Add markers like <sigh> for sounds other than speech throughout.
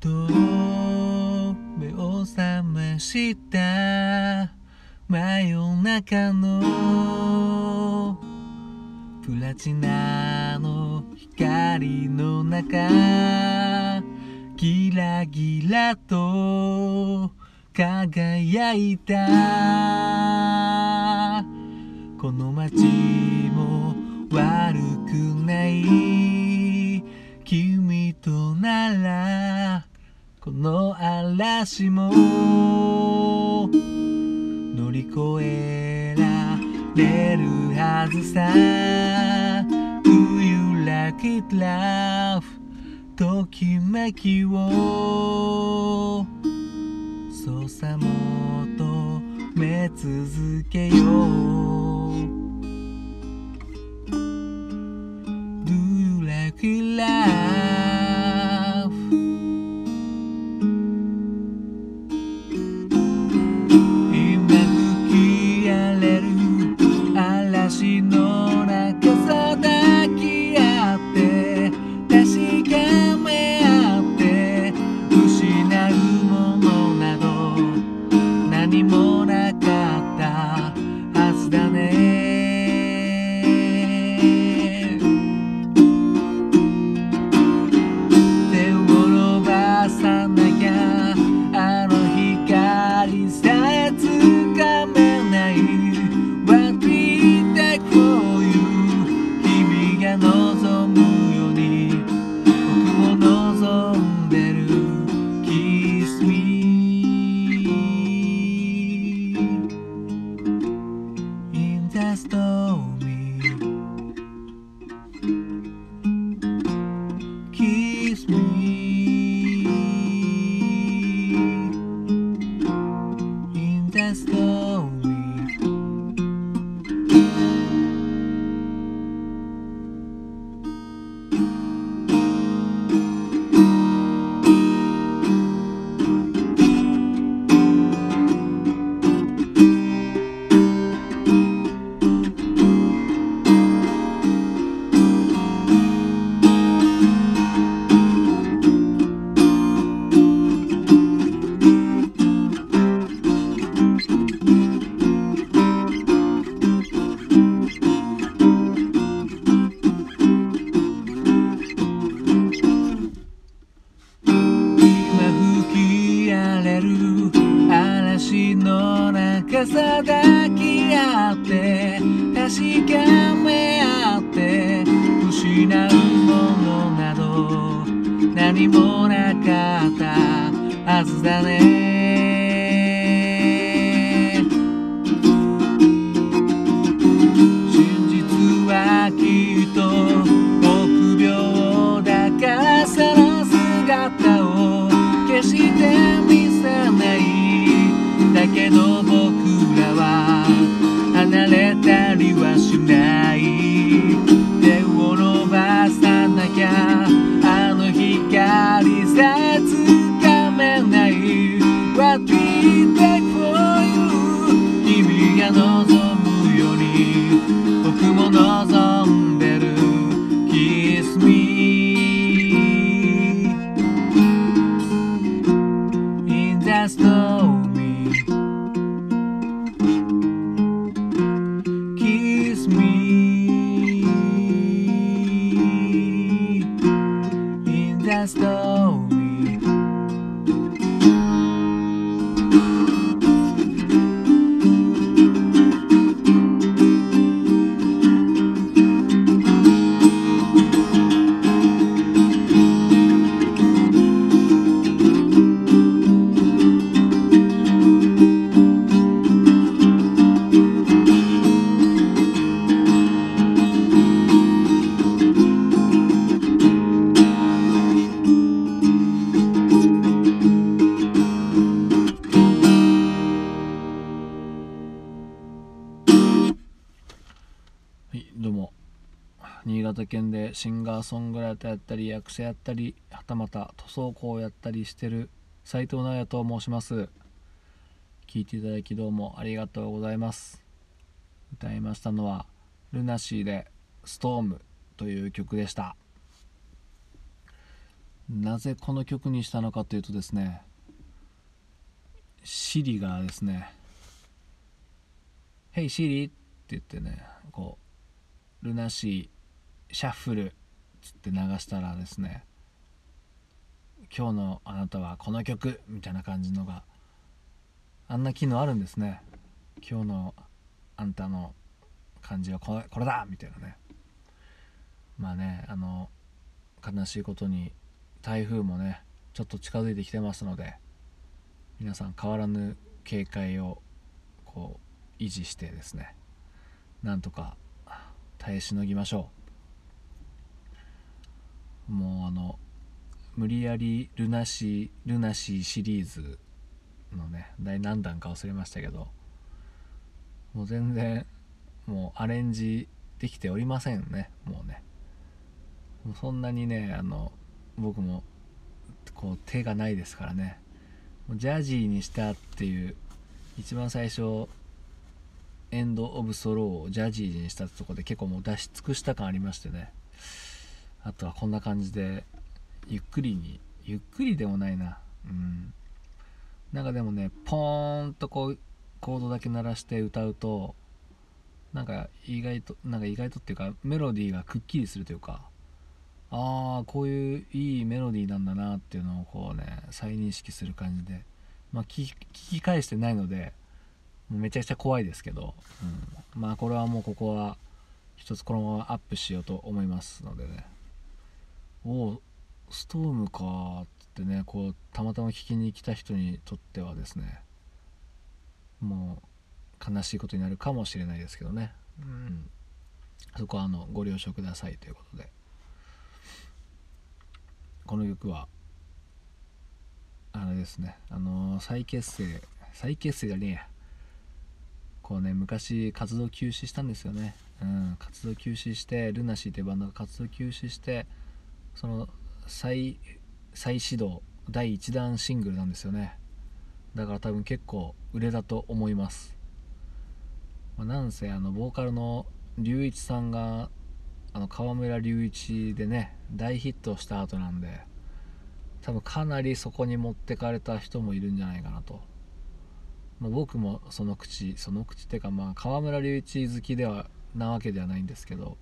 と目を覚ました？真夜中のプラチナの光の中ギラギラと輝いた。この街も悪くない。君とならこの嵐も乗り越えられるはずさ。Do you like it love? ときめきを。そうさ求め続けよう。の中さ抱き合って確かめ合って失うものなど何もなかったはずだね。れたりはしない手を伸ばさなきゃ。あの光さえつかめない。What we take for you 君が望むように。僕も望む。はい、どうも。新潟県でシンガーソングライターやったり、役者やったり、はたまた塗装工をやったりしてる斉藤直也と申します。聞いていただきどうもありがとうございます。歌いましたのは、ルナシーでストームという曲でした。なぜこの曲にしたのかというとですねシリがですね「Hey シリ」って言ってねこうルナシーシャッフルつって流したらですね今日のあなたはこの曲みたいな感じのがあんな機能あるんですね。今日のあんたの感じはこれこれだみたいなね。まあねあの悲しいことに台風もねちょっと近づいてきてますので皆さん変わらぬ警戒をこう維持してですねなんとか耐えしのぎましょう。もうあの無理やりルナシールナシーシリーズのね第何弾か忘れましたけどもう全然もうアレンジできておりませんねもうね。もうそんなにねあの僕もこう手がないですからね。ジャージーにしたっていう一番最初エンド・オブ・ソローをジャジーにしたとこで結構もう出し尽くした感ありましてね。あとはこんな感じでゆっくりにゆっくりでもないな。うん。なんかでもねポーンとこうコードだけ鳴らして歌うとなんか意外となんか意外とっていうかメロディーがくっきりするというかああこういういいメロディーなんだなっていうのをこうね再認識する感じで。まあ聞き返してないのでめちゃくちゃ怖いですけど、うん、まあこれはもうここは一つこのままアップしようと思いますのでね。おおストームかってねこうたまたま聞きに来た人にとってはですねもう悲しいことになるかもしれないですけどね、うん、そこはあのご了承くださいということで。この曲はあれですね。あの再結成再結成じゃねえや。こうね昔活動休止したんですよね、うん、活動休止してルナシーというバンドが活動休止してその再再始動第1弾シングルなんですよね。だから多分結構売れたと思います、まあ、なんせあのボーカルの隆一さんがあの川村隆一でね大ヒットした後なんで多分かなりそこに持ってかれた人もいるんじゃないかなと、まあ、僕もその口その口っていうかまあ川村隆一好きではなわけではないんですけど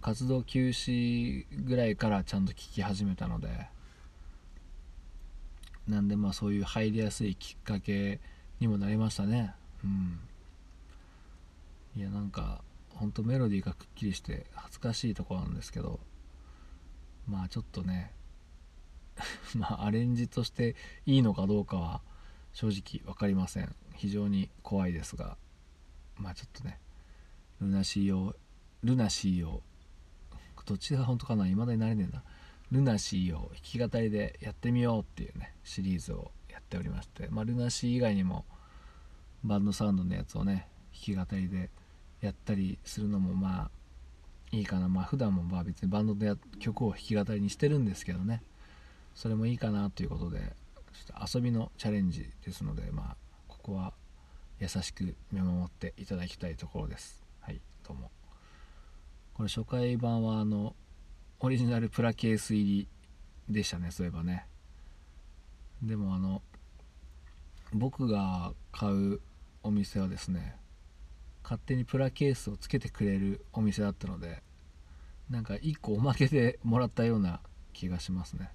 活動休止ぐらいからちゃんと聴き始めたのでなんでまあそういう入りやすいきっかけにもなりましたね。うん。いやなんかほんとメロディーがくっきりして恥ずかしいところなんですけどまあちょっとね <laughs> まあアレンジとしていいのかどうかは正直分かりません。非常に怖いですがまあちょっとねルナシーをルナシーをどっちが本当かな未だになれねえな。ルナシーを弾き語りでやってみようっていうねシリーズをやっておりまして、まあ、ルナシー以外にもバンドサウンドのやつをね弾き語りでやったりするのもまあいいかな。まあ普段もまあ別にバンドで曲を弾き語りにしてるんですけどね。それもいいかなということで遊びのチャレンジですのでまあここは優しく見守っていただきたいところです。はいどうも。これ初回版はあのオリジナルプラケース入りでしたねそういえばね。でもあの僕が買うお店はですね勝手にプラケースをつけてくれるお店だったのでなんか1個おまけでもらったような気がしますね。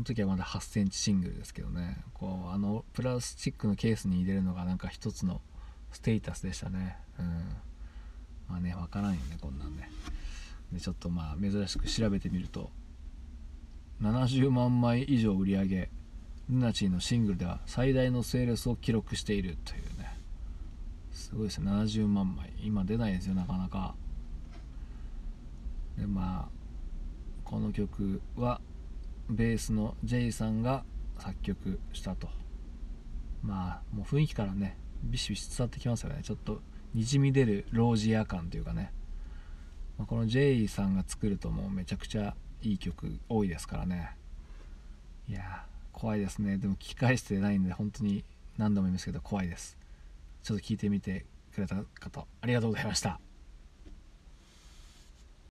の時はまだ8センチシングルですけどね。こうあのプラスチックのケースに入れるのがなんか一つのステータスでしたね。うん。まあね分からんよねこんなんね。でちょっとまあ珍しく調べてみると70万枚以上売り上げルナチーのシングルでは最大のセールスを記録しているというね。すごいですね。70万枚。今出ないですよなかなか。でまあこの曲はベースの J さんが作曲したと。まあもう雰囲気からねビシビシ伝わってきますよね。ちょっとにじみ出るロージア感というかね、まあ、この J さんが作るともうめちゃくちゃいい曲多いですからね。いや怖いですね。でも聞き返してないんで本当に何度も言いますけど怖いです。ちょっと聞いてみてくれた方ありがとうございました。